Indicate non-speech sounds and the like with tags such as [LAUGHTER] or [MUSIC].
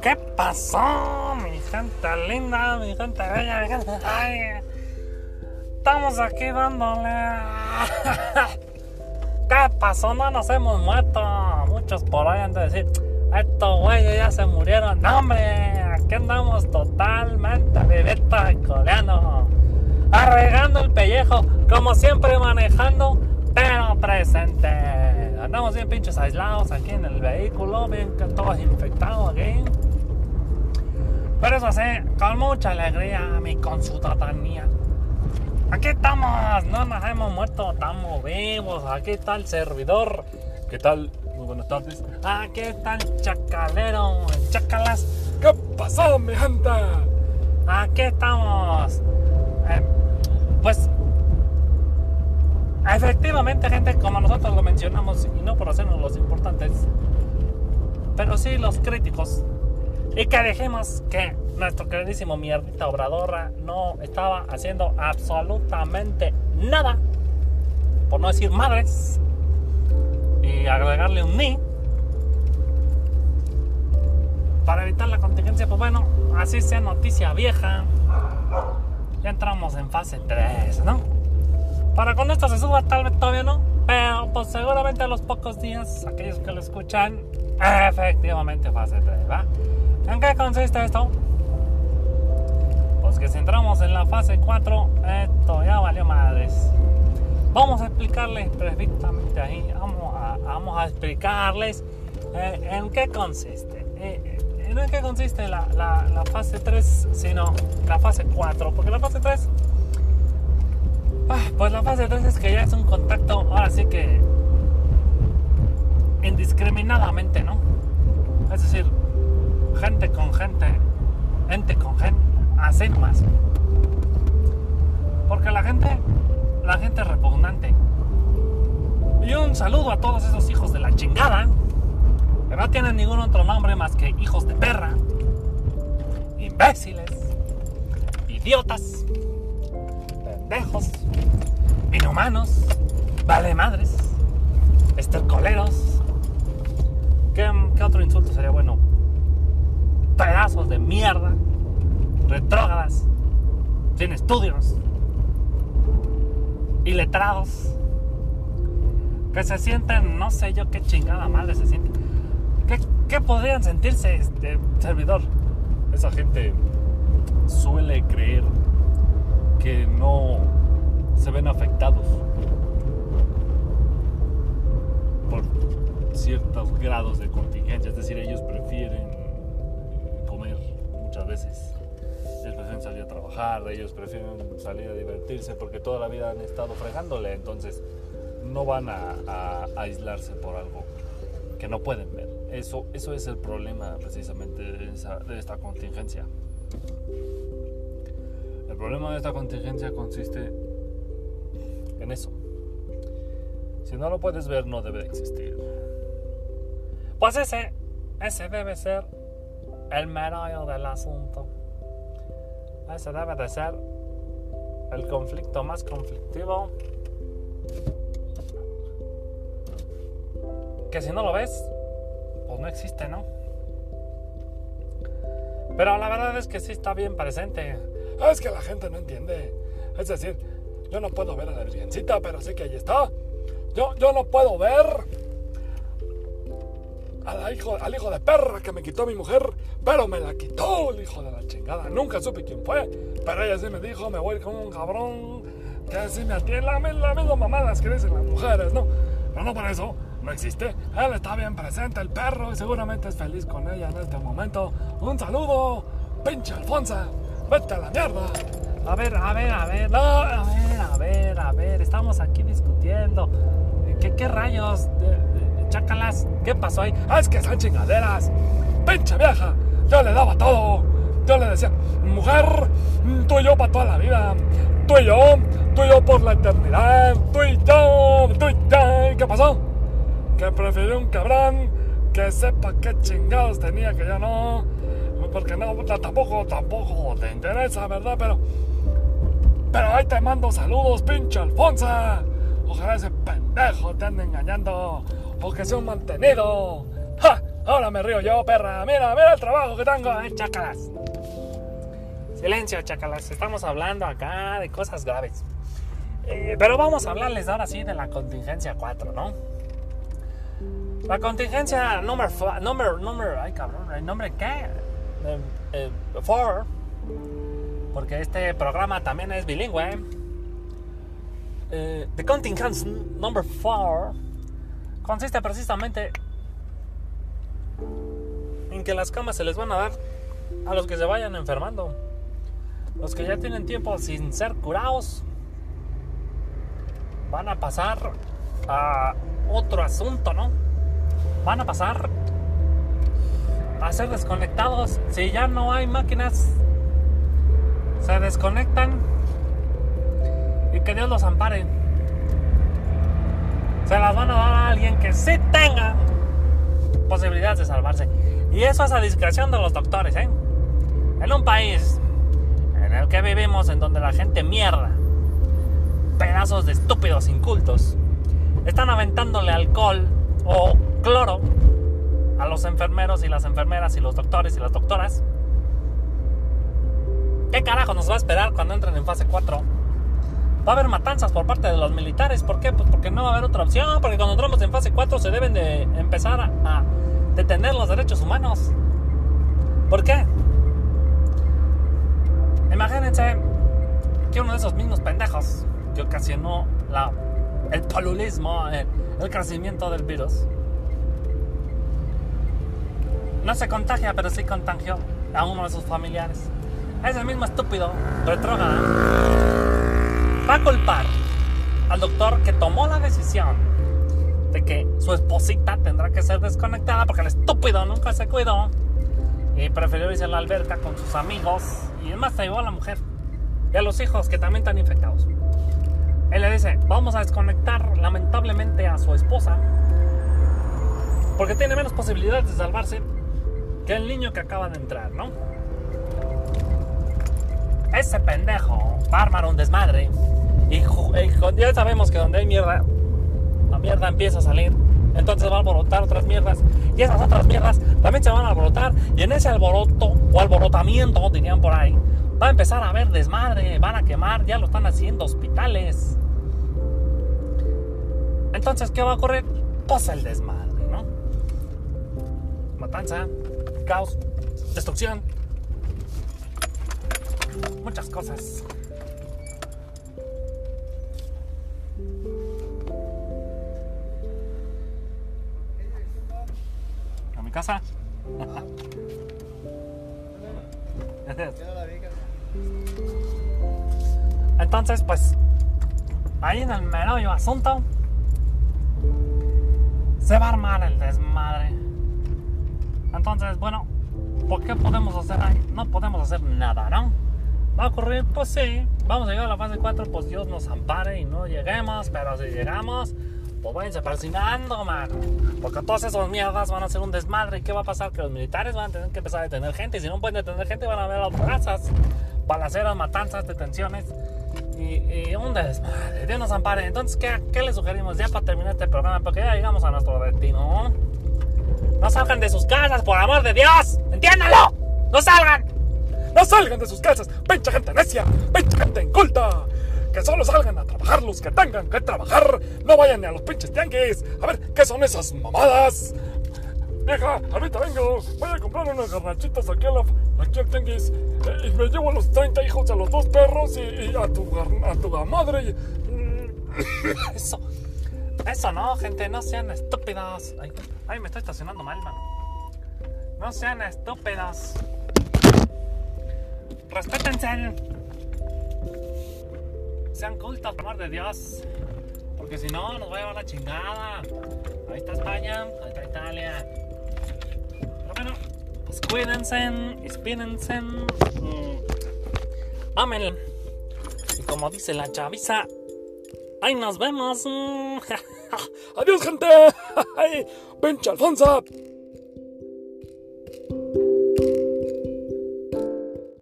¿Qué pasó, mi gente linda, mi gente bella, mi gente... Ay, estamos aquí dándole... [LAUGHS] ¿Qué pasó? No nos hemos muerto. Muchos por ahí han de decir, estos güeyes ya se murieron. No, hombre, aquí andamos totalmente vivita y coleano. Arregando el pellejo, como siempre manejando, pero presente. Andamos bien pinches aislados aquí en el vehículo, bien que todos infectados aquí. Pero eso sí, con mucha alegría, mi consudadanía. Aquí estamos, no nos hemos muerto, estamos vivos. Aquí está el servidor. ¿Qué tal? Muy buenas tardes. Aquí está el chacalero, el chacalas. ¿Qué pasó, mi gente? Aquí estamos. Efectivamente, gente, como nosotros lo mencionamos, y no por hacernos los importantes, pero sí los críticos y que dijimos que nuestro queridísimo mierdita obradora no estaba haciendo absolutamente nada, por no decir madres, y agregarle un ni para evitar la contingencia. Pues bueno, así sea noticia vieja, ya entramos en fase 3, ¿no? Para cuando esto se suba, tal vez todavía no, pero pues seguramente a los pocos días, aquellos que lo escuchan, efectivamente fase 3, ¿va? ¿En qué consiste esto? Pues que si entramos en la fase 4, esto ya valió madres. Vamos a explicarles perfectamente ahí, vamos a, vamos a explicarles eh, en qué consiste. Eh, eh, no en qué consiste la, la, la, fase 3, sino la fase 4. Porque la fase 3, ah, pues la fase 3 es que ya es un contacto, ahora sí que indiscriminadamente, ¿no? Es decir, gente con gente, gente con gente, así más. Porque la gente, la gente es repugnante. Y un saludo a todos esos hijos de la chingada, que no tienen ningún otro nombre más que hijos de perra, imbéciles, idiotas, pendejos, inhumanos, vale madres, estercoleros. ¿Qué, ¿Qué otro insulto sería bueno? pedazos de mierda, retrógradas, sin estudios, iletrados, que se sienten, no sé yo qué chingada madre se sienten. ¿Qué, qué podrían sentirse este servidor? Esa gente suele creer que no se ven afectados por ciertos grados de contingencia, es decir, ellos prefieren muchas veces. Ellos prefieren salir a trabajar, ellos prefieren salir a divertirse porque toda la vida han estado fregándole, entonces no van a, a, a aislarse por algo que no pueden ver. Eso, eso es el problema precisamente de, esa, de esta contingencia. Problema de esta contingencia consiste en eso. Si no lo puedes ver, no debe existir. Pues ese, ese debe ser el meollo del asunto. Ese debe de ser el conflicto más conflictivo. Que si no lo ves, pues no existe, ¿no? Pero la verdad es que sí está bien presente. Es que la gente no entiende. Es decir, yo no puedo ver a la virgencita, pero sé que ahí está. Yo, yo no puedo ver al hijo, al hijo de perra que me quitó mi mujer, pero me la quitó el hijo de la chingada. Nunca supe quién fue, pero ella sí me dijo, me voy con un cabrón que así me atiende la, la misma mamadas que dicen las mujeres, ¿no? Pero no por eso, no existe. Él está bien presente, el perro, y seguramente es feliz con ella en este momento. Un saludo, pinche Alfonso, vete a la mierda. A ver, a ver, a ver, no, a ver, a ver, a ver, estamos aquí discutiendo. ¿Qué, rayos? De, de, chacalas, ¿qué pasó ahí? Ah, es que son chingaderas. Pinche vieja, yo le daba todo. Yo le decía, mujer, tú y yo para toda la vida. Tú y yo, tú y yo por la eternidad. Tú y yo, tú y yo. ¿Qué pasó? Que prefirió un cabrón que sepa qué chingados tenía que yo no. Porque no, tampoco, tampoco te interesa, ¿verdad? Pero, pero ahí te mando saludos, pinche Alfonso. Ojalá ese pendejo te ande engañando o que sea un mantenido. ¡Ja! Ahora me río yo, perra. Mira, mira el trabajo que tengo. Ay, chácalas. Silencio, chácalas. Estamos hablando acá de cosas graves. Eh, pero vamos a hablarles ahora sí de la contingencia 4, ¿no? La contingencia número... Número... Número... Ay, cabrón. ¿El nombre qué? 4. porque este programa también es bilingüe. Eh, the Contingency Number 4 consiste precisamente en que las camas se les van a dar a los que se vayan enfermando. Los que ya tienen tiempo sin ser curados van a pasar a otro asunto, ¿no? Van a pasar a ser desconectados. Si ya no hay máquinas, se desconectan y que Dios los ampare. Se las van a dar a alguien que sí tenga posibilidades de salvarse. Y eso es a discreción de los doctores, ¿eh? En un país en el que vivimos, en donde la gente mierda, pedazos de estúpidos incultos, están aventándole alcohol o cloro a los enfermeros y las enfermeras y los doctores y las doctoras. ¿Qué carajo nos va a esperar cuando entren en fase 4? Va a haber matanzas por parte de los militares. ¿Por qué? Pues porque no va a haber otra opción. Porque cuando entramos en fase 4 se deben de empezar a detener los derechos humanos. ¿Por qué? Imagínense que uno de esos mismos pendejos que ocasionó el polulismo, el, el crecimiento del virus, no se contagia, pero sí contagió a uno de sus familiares. Es el mismo estúpido, retrógrado, va a culpar al doctor que tomó la decisión de que su esposita tendrá que ser desconectada porque el estúpido nunca se cuidó y prefirió irse a la alberca con sus amigos y además se llevó a la mujer y a los hijos que también están infectados. Él le dice, vamos a desconectar lamentablemente a su esposa porque tiene menos posibilidades de salvarse que el niño que acaba de entrar, ¿no? Ese pendejo va a armar un desmadre y, ya sabemos que donde hay mierda, la mierda empieza a salir. Entonces va a alborotar otras mierdas. Y esas otras mierdas también se van a alborotar. Y en ese alboroto o alborotamiento, dirían por ahí, va a empezar a haber desmadre. Van a quemar, ya lo están haciendo hospitales. Entonces, ¿qué va a ocurrir? Pues el desmadre, ¿no? Matanza, caos, destrucción. Muchas cosas. casa. [LAUGHS] Entonces, pues, ahí en el meollo asunto, se va a armar el desmadre. Entonces, bueno, ¿por qué podemos hacer ahí? No podemos hacer nada, ¿no? ¿Va a ocurrir? Pues sí, vamos a llegar a la fase 4, pues Dios nos ampare y no lleguemos, pero si llegamos, pues váyanse persinando, man. Porque todas esas mierdas van a ser un desmadre. ¿Y qué va a pasar? Que los militares van a tener que empezar a detener gente. Y si no pueden detener gente, van a haber las plazas, balaceras, matanzas, detenciones. Y, un desmadre. Dios nos ampare. Entonces, ¿qué, ¿qué les sugerimos ya para terminar este programa? Porque ya llegamos a nuestro destino. No salgan de sus casas, por amor de Dios. ¡Entiéndalo! ¡No salgan! ¡No salgan de sus casas! ¡Pinche gente necia! ¡Pinche gente inculta! que solo salgan a trabajar los que tengan que trabajar. No vayan ni a los pinches tianguis. A ver, ¿qué son esas mamadas? Vieja, ahorita vengo. Voy a comprar unas garnachitas aquí, a la, al tianguis. Eh, y me llevo a los 30 hijos a los dos perros y, a, tu, a tu madre. [COUGHS] Eso. Eso no, gente. No sean estúpidos. Ay, ay, me estoy estacionando mal, mano. No sean estúpidos. Respétense sean cultos, por amor de Dios. Porque si no, nos va a llevar la chingada. Ahí está España, ahí está Italia. Pero bueno, pues cuídense, espírense. Mm, Amén. Y como dice la chaviza, ahí nos vemos. [LAUGHS] Adiós, gente. [LAUGHS] Pinche Alfonso.